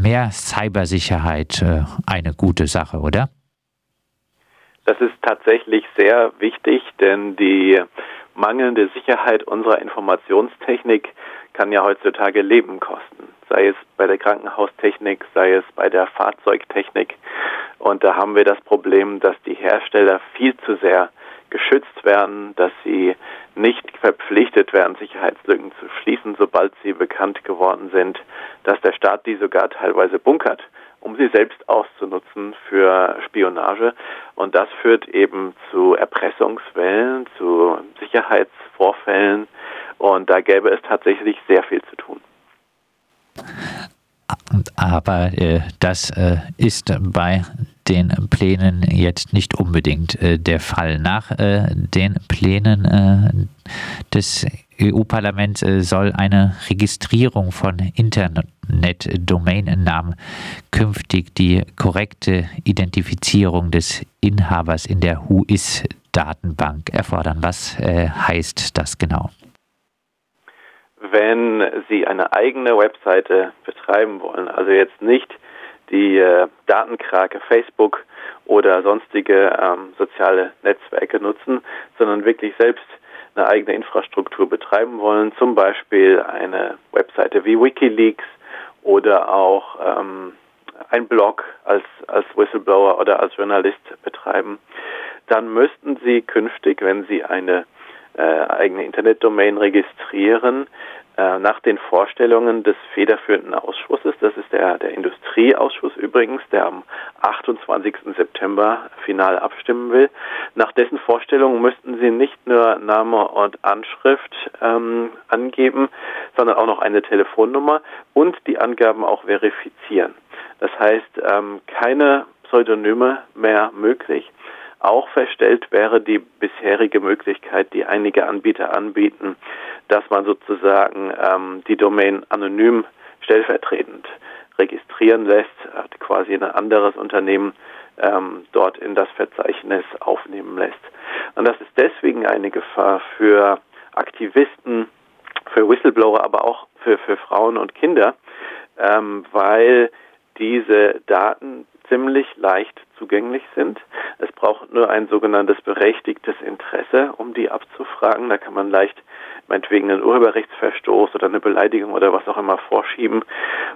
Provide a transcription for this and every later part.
mehr Cybersicherheit äh, eine gute Sache, oder? Das ist tatsächlich sehr wichtig, denn die mangelnde Sicherheit unserer Informationstechnik kann ja heutzutage Leben kosten. Sei es bei der Krankenhaustechnik, sei es bei der Fahrzeugtechnik. Und da haben wir das Problem, dass die Hersteller viel zu sehr geschützt werden, dass sie nicht verpflichtet werden, Sicherheitslücken zu schließen, sobald sie bekannt geworden sind, dass der Staat die sogar teilweise bunkert, um sie selbst auszunutzen für Spionage. Und das führt eben zu Erpressungswellen, zu Sicherheitsvorfällen. Und da gäbe es tatsächlich sehr viel zu tun. Aber äh, das äh, ist bei den Plänen jetzt nicht unbedingt äh, der Fall. Nach äh, den Plänen äh, des EU-Parlaments äh, soll eine Registrierung von Internet-Domain-Namen künftig die korrekte Identifizierung des Inhabers in der WHOIS-Datenbank erfordern. Was heißt das genau? wenn Sie eine eigene Webseite betreiben wollen, also jetzt nicht die äh, Datenkrake Facebook oder sonstige ähm, soziale Netzwerke nutzen, sondern wirklich selbst eine eigene Infrastruktur betreiben wollen, zum Beispiel eine Webseite wie WikiLeaks oder auch ähm, ein Blog als, als Whistleblower oder als Journalist betreiben, dann müssten Sie künftig, wenn Sie eine äh, eigene Internetdomain registrieren, nach den Vorstellungen des federführenden Ausschusses, das ist der, der Industrieausschuss übrigens, der am 28. September final abstimmen will. Nach dessen Vorstellungen müssten Sie nicht nur Name und Anschrift ähm, angeben, sondern auch noch eine Telefonnummer und die Angaben auch verifizieren. Das heißt, ähm, keine Pseudonyme mehr möglich. Auch verstellt wäre die bisherige Möglichkeit, die einige Anbieter anbieten, dass man sozusagen ähm, die Domain anonym stellvertretend registrieren lässt, quasi ein anderes Unternehmen ähm, dort in das Verzeichnis aufnehmen lässt. Und das ist deswegen eine Gefahr für Aktivisten, für Whistleblower, aber auch für, für Frauen und Kinder, ähm, weil diese Daten ziemlich leicht zugänglich sind. Es braucht nur ein sogenanntes berechtigtes Interesse, um die abzufragen. Da kann man leicht meinetwegen einen Urheberrechtsverstoß oder eine Beleidigung oder was auch immer vorschieben.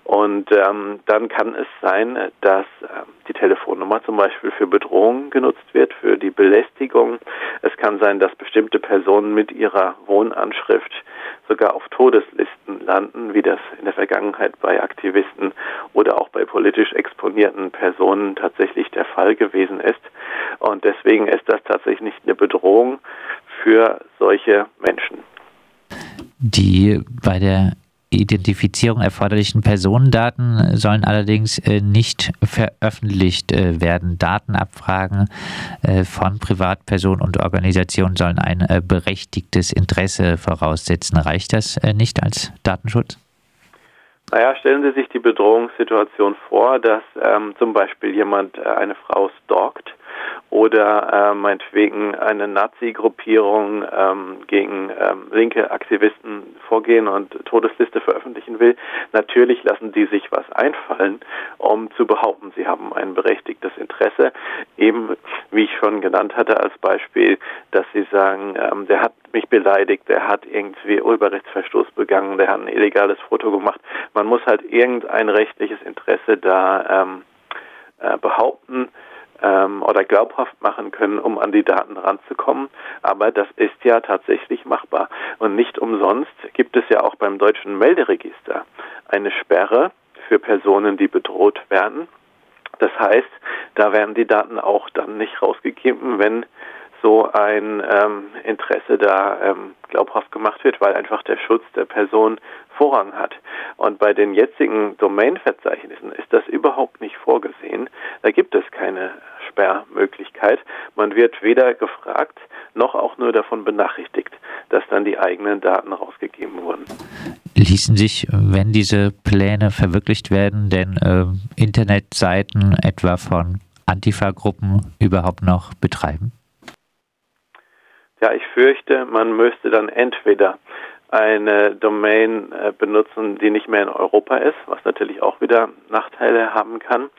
Und ähm, dann kann es sein, dass äh, die Telefonnummer zum Beispiel für Bedrohungen genutzt wird, für die Belästigung. Es kann sein, dass bestimmte Personen mit ihrer Wohnanschrift sogar auf Todeslisten landen, wie das in der Vergangenheit bei Aktivisten oder auch bei politisch exponierten Personen tatsächlich der Fall gewesen ist. Und deswegen ist das tatsächlich nicht eine Bedrohung für solche Menschen. Die bei der Identifizierung erforderlichen Personendaten sollen allerdings äh, nicht veröffentlicht äh, werden. Datenabfragen äh, von Privatpersonen und Organisationen sollen ein berechtigtes Interesse voraussetzen. Reicht das nicht als Datenschutz? Naja, stellen Sie sich die Bedrohungssituation vor, dass ähm, zum Beispiel jemand eine Frau stalkt oder äh, meinetwegen eine Nazi-Gruppierung ähm, gegen ähm, linke Aktivisten vorgehen und Todesliste veröffentlichen will. Natürlich lassen die sich was einfallen, um zu behaupten, sie haben ein berechtigtes Interesse. Eben, wie ich schon genannt hatte als Beispiel, dass sie sagen, ähm, der hat mich beleidigt, der hat irgendwie Urheberrechtsverstoß begangen, der hat ein illegales Foto gemacht. Man muss halt irgendein rechtliches Interesse da ähm, äh, behaupten ähm, oder glaubhaft machen können, um an die Daten ranzukommen. Aber das ist ja tatsächlich machbar. Und nicht umsonst gibt es ja auch beim deutschen Melderegister eine Sperre für Personen, die bedroht werden. Das heißt, da werden die Daten auch dann nicht rausgegeben, wenn so ein ähm, Interesse da ähm, glaubhaft gemacht wird, weil einfach der Schutz der Person Vorrang hat. Und bei den jetzigen Domain-Verzeichnissen ist das überhaupt nicht vorgesehen. Da gibt es keine Sperrmöglichkeit. Man wird weder gefragt noch auch nur davon benachrichtigt, dass dann die eigenen Daten rausgegeben wurden. Ließen sich, wenn diese Pläne verwirklicht werden, denn äh, Internetseiten etwa von Antifa-Gruppen überhaupt noch betreiben? Ja, ich fürchte, man müsste dann entweder eine Domain äh, benutzen, die nicht mehr in Europa ist, was natürlich auch wieder Nachteile haben kann.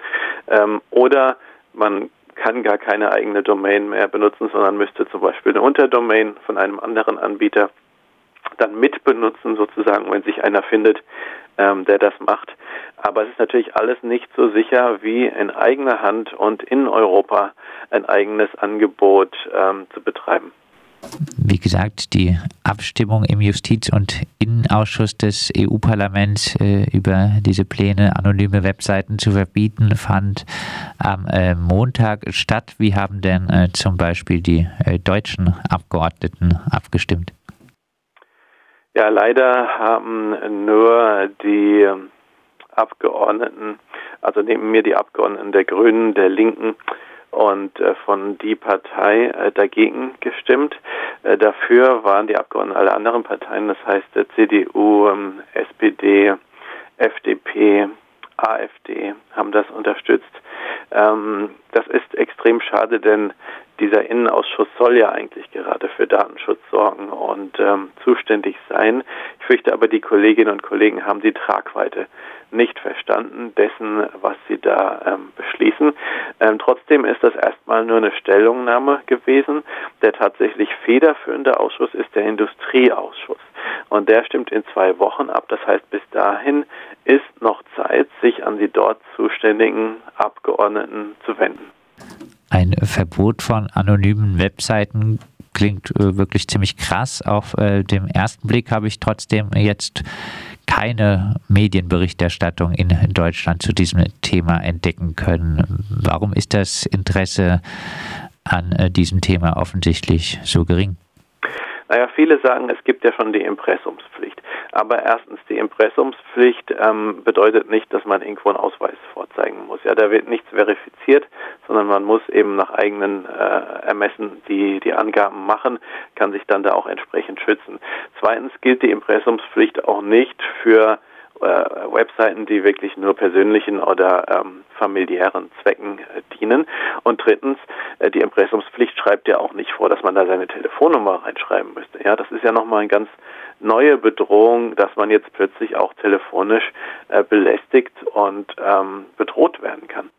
Ähm, oder man kann gar keine eigene Domain mehr benutzen, sondern müsste zum Beispiel eine Unterdomain von einem anderen Anbieter dann mitbenutzen, sozusagen, wenn sich einer findet, ähm, der das macht. Aber es ist natürlich alles nicht so sicher wie in eigener Hand und in Europa ein eigenes Angebot ähm, zu betreiben. Wie gesagt, die Abstimmung im Justiz- und Innenausschuss des EU-Parlaments äh, über diese Pläne, anonyme Webseiten zu verbieten, fand am äh, Montag statt. Wie haben denn äh, zum Beispiel die äh, deutschen Abgeordneten abgestimmt? Ja, leider haben nur die Abgeordneten, also neben mir die Abgeordneten der Grünen, der Linken und äh, von die Partei äh, dagegen gestimmt. Äh, dafür waren die Abgeordneten aller anderen Parteien, das heißt CDU, ähm, SPD, FDP, AfD haben das unterstützt. Ähm, das ist extrem schade, denn dieser Innenausschuss soll ja eigentlich gerade für Datenschutz sorgen und ähm, zuständig sein. Ich fürchte aber, die Kolleginnen und Kollegen haben die Tragweite nicht verstanden dessen, was sie da ähm, beschließen. Ähm, trotzdem ist das erstmal nur eine Stellungnahme gewesen. Der tatsächlich federführende Ausschuss ist der Industrieausschuss. Und der stimmt in zwei Wochen ab. Das heißt, bis dahin sich an die dort zuständigen Abgeordneten zu wenden. Ein Verbot von anonymen Webseiten klingt äh, wirklich ziemlich krass. Auf äh, dem ersten Blick habe ich trotzdem jetzt keine Medienberichterstattung in Deutschland zu diesem Thema entdecken können. Warum ist das Interesse an äh, diesem Thema offensichtlich so gering? Naja, viele sagen, es gibt ja schon die Impressumspflicht. Aber erstens, die Impressumspflicht ähm, bedeutet nicht, dass man irgendwo einen Ausweis vorzeigen muss. Ja, da wird nichts verifiziert, sondern man muss eben nach eigenen äh, Ermessen die, die Angaben machen, kann sich dann da auch entsprechend schützen. Zweitens gilt die Impressumspflicht auch nicht für äh, Webseiten, die wirklich nur persönlichen oder ähm, familiären Zwecken äh, dienen. Und drittens, äh, die Impressumspflicht schreibt ja auch nicht vor, dass man da seine Telefonnummer reinschreiben müsste. Ja, das ist ja nochmal eine ganz neue Bedrohung, dass man jetzt plötzlich auch telefonisch äh, belästigt und ähm, bedroht werden kann.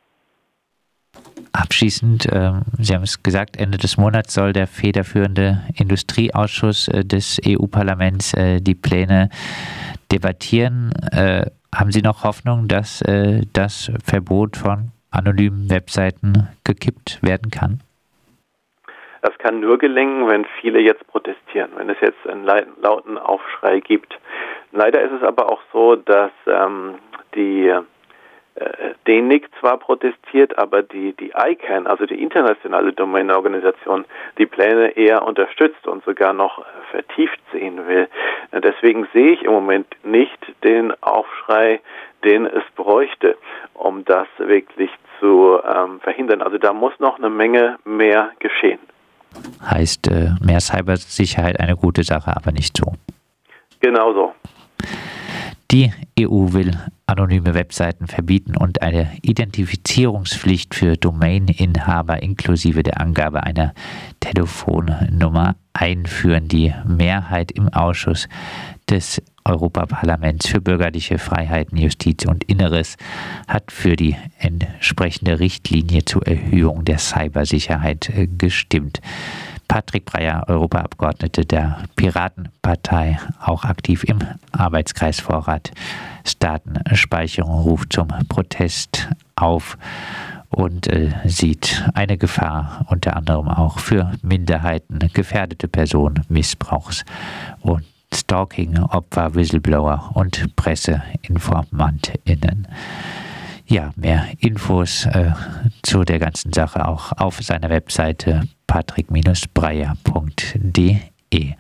Abschließend, äh, Sie haben es gesagt, Ende des Monats soll der federführende Industrieausschuss äh, des EU-Parlaments äh, die Pläne debattieren. Äh, haben Sie noch Hoffnung, dass äh, das Verbot von anonymen Webseiten gekippt werden kann? Das kann nur gelingen, wenn viele jetzt protestieren, wenn es jetzt einen lauten Aufschrei gibt. Leider ist es aber auch so, dass ähm, die DENIC zwar protestiert, aber die, die ICANN, also die internationale Domainorganisation, die Pläne eher unterstützt und sogar noch vertieft sehen will. Äh, deswegen sehe ich im Moment nicht den Aufschrei, den es bräuchte, um das wirklich zu ähm, verhindern. Also da muss noch eine Menge mehr geschehen. Heißt äh, mehr Cybersicherheit eine gute Sache, aber nicht so. Genau so. Die EU will anonyme Webseiten verbieten und eine Identifizierungspflicht für Domaininhaber inklusive der Angabe einer Telefonnummer einführen. Die Mehrheit im Ausschuss des Europaparlaments für bürgerliche Freiheiten, Justiz und Inneres hat für die entsprechende Richtlinie zur Erhöhung der Cybersicherheit gestimmt. Patrick Breyer, Europaabgeordnete der Piratenpartei, auch aktiv im Arbeitskreis Vorrat Datenspeicherung, ruft zum Protest auf und äh, sieht eine Gefahr unter anderem auch für Minderheiten, gefährdete Personen, Missbrauchs und Stalking, Opfer, Whistleblower und PresseinformantInnen. Ja, mehr Infos äh, zu der ganzen Sache auch auf seiner Webseite patrick-breyer.de.